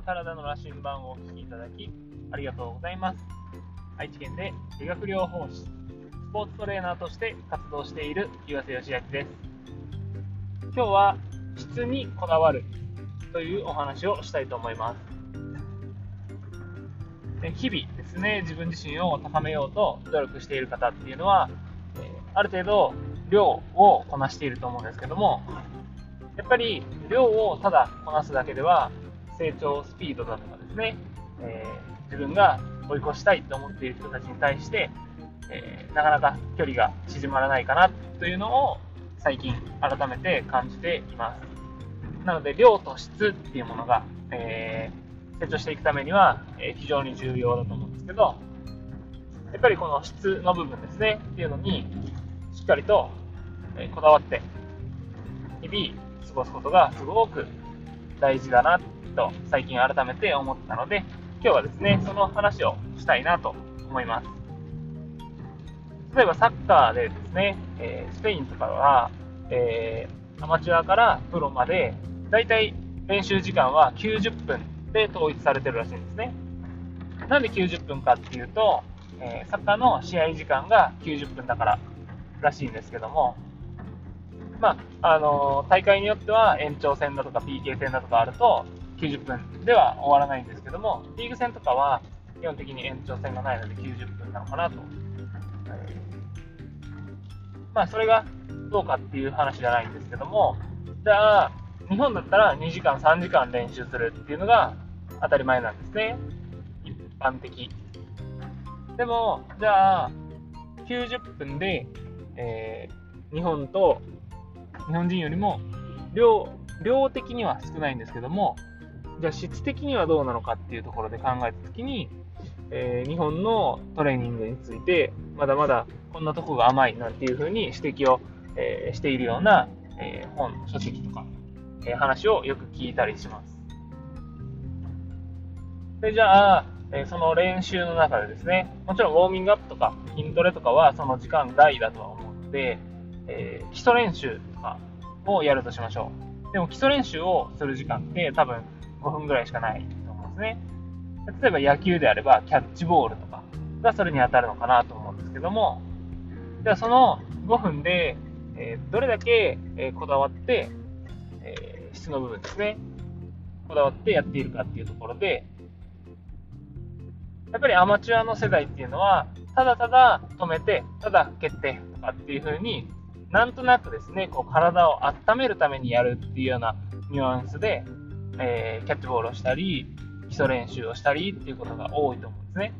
と体の羅針盤をお聞きいただき、ありがとうございます。愛知県で理学療法士、スポーツトレーナーとして活動している岩瀬義明です。今日は質にこだわるというお話をしたいと思います。日々ですね、自分自身を高めようと努力している方っていうのは、ある程度量をこなしていると思うんですけども、やっぱり量をただこなすだけでは成長スピードだとかですね、えー、自分が追い越したいと思っている人たちに対して、えー、なかなか距離が縮まらないかなというのを最近改めて感じています。なので量と質っていうものが、えー、成長していくためには、え非常に重要だと思うんですけど、やっぱりこの質の部分ですねっていうのにしっかりと、えこだわって日々過ごすことがすごく大事だなと最近改めて思ったので、今日はですね、その話をしたいなと思います。例えばサッカーでですね、え、スペインとかは、え、アマチュアからプロまで、だいたい練習時間は90分で統一されてるらしいんですね。なんで90分かっていうと、え、サッカーの試合時間が90分だかららしいんですけども、まあ、あの大会によっては延長戦だとか PK 戦だとかあると90分では終わらないんですけども、リーグ戦とかは基本的に延長戦がないので90分なのかなと。まあ、それがどうかっていう話じゃないんですけども、じゃあ、日本だったら2時間、3時間練習するっていうのが当たり前なんですね。一般的。でも、じゃあ、90分で、えー、日本と日本人よりも量量的には少ないんですけどもじゃあ質的にはどうなのかっていうところで考えた時に、えー、日本のトレーニングについてまだまだこんなとこが甘いなんていうふうに指摘を、えー、しているような、えー、本書籍とか、え話をよく聞いたりしますでじゃあ、えその練習の中でですねもちろんウォーミングアップとか筋トレとかはその時間外だとは思うのでえ、基礎練習とかをやるとしましょう。でも基礎練習をする時間って多分5分ぐらいしかないと思うんですね。例えば野球であればキャッチボールとかがそれに当たるのかなと思うんですけども、じゃあその5分で、えー、どれだけ、えこだわって、えー、質の部分ですね、こだわってやっているかっていうところで、やっぱりアマチュアの世代っていうのは、ただただ止めて、ただ蹴ってとかっていう風になんとなくですね、こう体を温めるためにやるっていうようなニュアンスで、えー、キャッチボールをしたり、基礎練習をしたりっていうことが多いと思うんですね。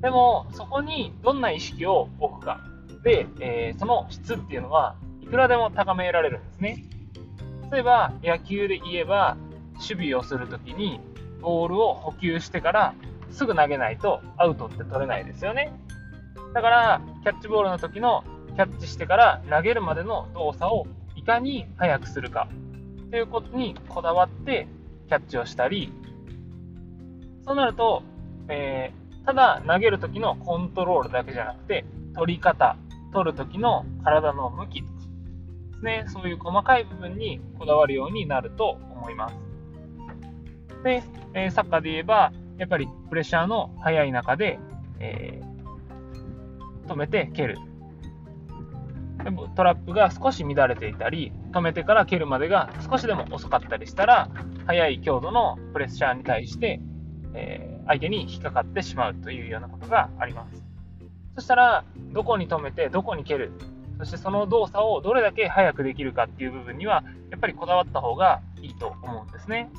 でも、そこにどんな意識を置くか。で、えー、その質っていうのはいくらでも高められるんですね。例えば、野球で言えば、守備をするときにボールを補給してからすぐ投げないとアウトって取れないですよね。だから、キャッチボールの時のキャッチしてから投げるまでの動作をいかに速くするかということにこだわってキャッチをしたり、そうなると、えー、ただ投げるときのコントロールだけじゃなくて、取り方、取るときの体の向きですね、そういう細かい部分にこだわるようになると思います。で、えー、サッカーで言えば、やっぱりプレッシャーの速い中で、えー、止めて蹴るでもトラップが少し乱れていたり、止めてから蹴るまでが少しでも遅かったりしたら、速い強度のプレッシャーに対して、えー、相手に引っかかってしまうというようなことがあります。そしたら、どこに止めて、どこに蹴る、そしてその動作をどれだけ速くできるかっていう部分には、やっぱりこだわった方がいいと思うんですね。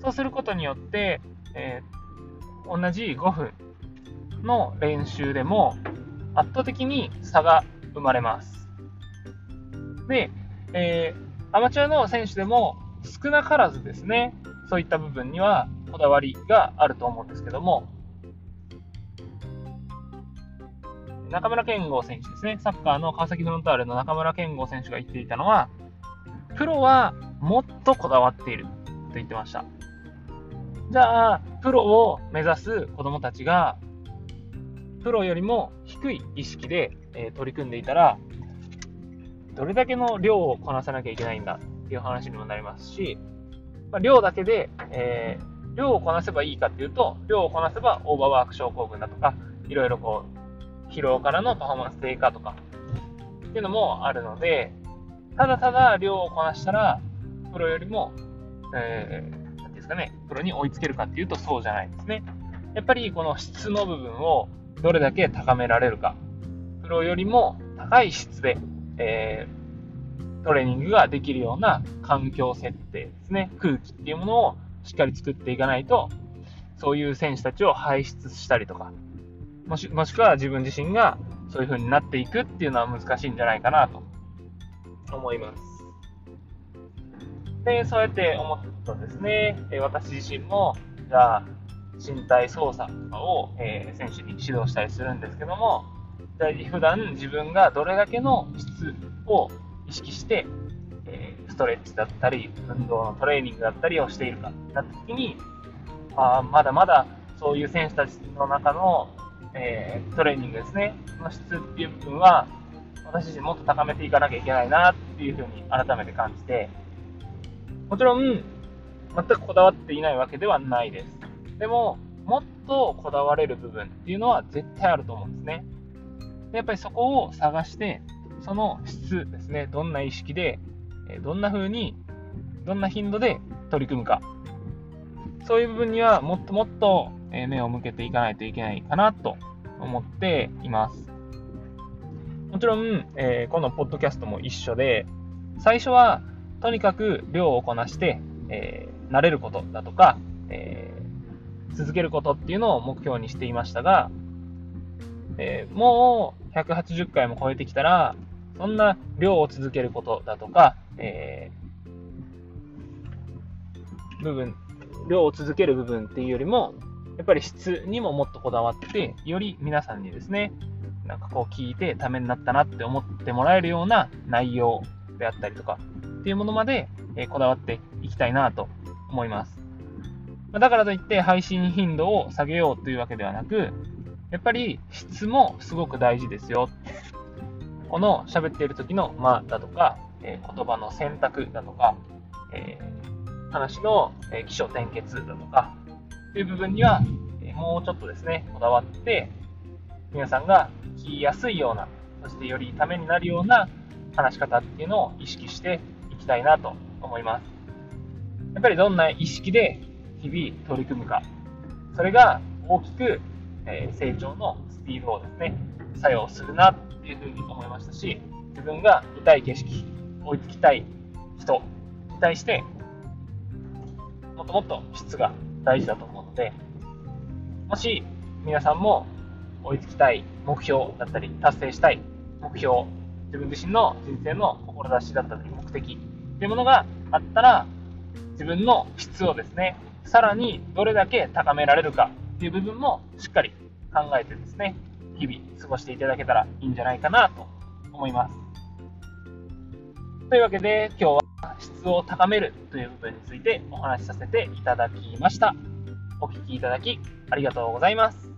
そうすることによって、えー、同じ5分の練習でも圧倒的に差が生まれます。で、えー、アマチュアの選手でも少なからずですね、そういった部分にはこだわりがあると思うんですけども、中村健吾選手ですね、サッカーの川崎フロンターレの中村健吾選手が言っていたのは、プロはもっとこだわっていると言ってました。じゃあ、プロを目指す子供たちが、プロよりも低い意識でえ取り組んでいたら、どれだけの量をこなさなきゃいけないんだっていう話にもなりますし、まあ、量だけで、えー、量をこなせばいいかっていうと、量をこなせばオーバーワーク症候群だとか、いろいろこう、疲労からのパフォーマンス低下とか、っていうのもあるので、ただただ量をこなしたら、プロよりも、えー、なんですかね、プロに追いつけるかっていうとそうじゃないですね。やっぱりこの質の部分をどれだけ高められるか。プロよりも高い質で、えー、トレーニングができるような環境設定ですね。空気っていうものをしっかり作っていかないと、そういう選手たちを輩出したりとか、もしもしくは自分自身がそういう風になっていくっていうのは難しいんじゃないかなと思います。で、そうやって思ったとですね、私自身も、じゃあ、身体操作とかを、えー、選手に指導したりするんですけども、普段自分がどれだけの質を意識して、えー、ストレッチだったり、運動のトレーニングだったりをしているかなった時に、あまだまだそういう選手たちの中の、えー、トレーニングですね、の質っていう部分は、私自身もっと高めていかなきゃいけないなっていうふうに改めて感じて、もちろん、全くこだわっていないわけではないです。でも、もっとこだわれる部分っていうのは絶対あると思うんですね。でやっぱりそこを探して、その質ですね、どんな意識で、どんな風に、どんな頻度で取り組むか。そういう部分にはもっともっと目を向けていかないといけないかなと思っています。もちろん、えー、このポッドキャストも一緒で、最初はとにかく量をこなして、えー、慣れることだとか、え続けることっていうのを目標にしていましたが、えー、もう180回も超えてきたら、そんな量を続けることだとか、えー、部分、量を続ける部分っていうよりも、やっぱり質にももっとこだわって、より皆さんにですね、なんかこう聞いてためになったなって思ってもらえるような内容であったりとかっていうものまで、えこだわっていきたいなと思います。まだからといって配信頻度を下げようというわけではなく、やっぱり質もすごく大事ですよ。この喋っている時の間だとか、えー、言葉の選択だとか、えー、話の、え、起承転結だとか、という部分には、えもうちょっとですね、こだわって、皆さんが聞きやすいような、そしてよりためになるような話し方っていうのを意識していきたいなと思います。やっぱりどんな意識で日々取り組むか、それが大きく、え成長のスピードをですね、作用するなっていうふうに思いましたし、自分が見たい景色、追いつきたい人に対して、もっともっと質が大事だと思うので、もし皆さんも追いつきたい目標だったり、達成したい目標、自分自身の人生の志だったり、目的っていうものがあったら、自分の質をですね、さらにどれだけ高められるかっていう部分もしっかり考えてですね、日々過ごしていただけたらいいんじゃないかなと思います。というわけで今日は質を高めるという部分についてお話しさせていただきました。お聴きいただきありがとうございます。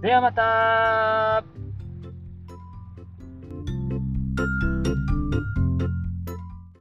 ではまた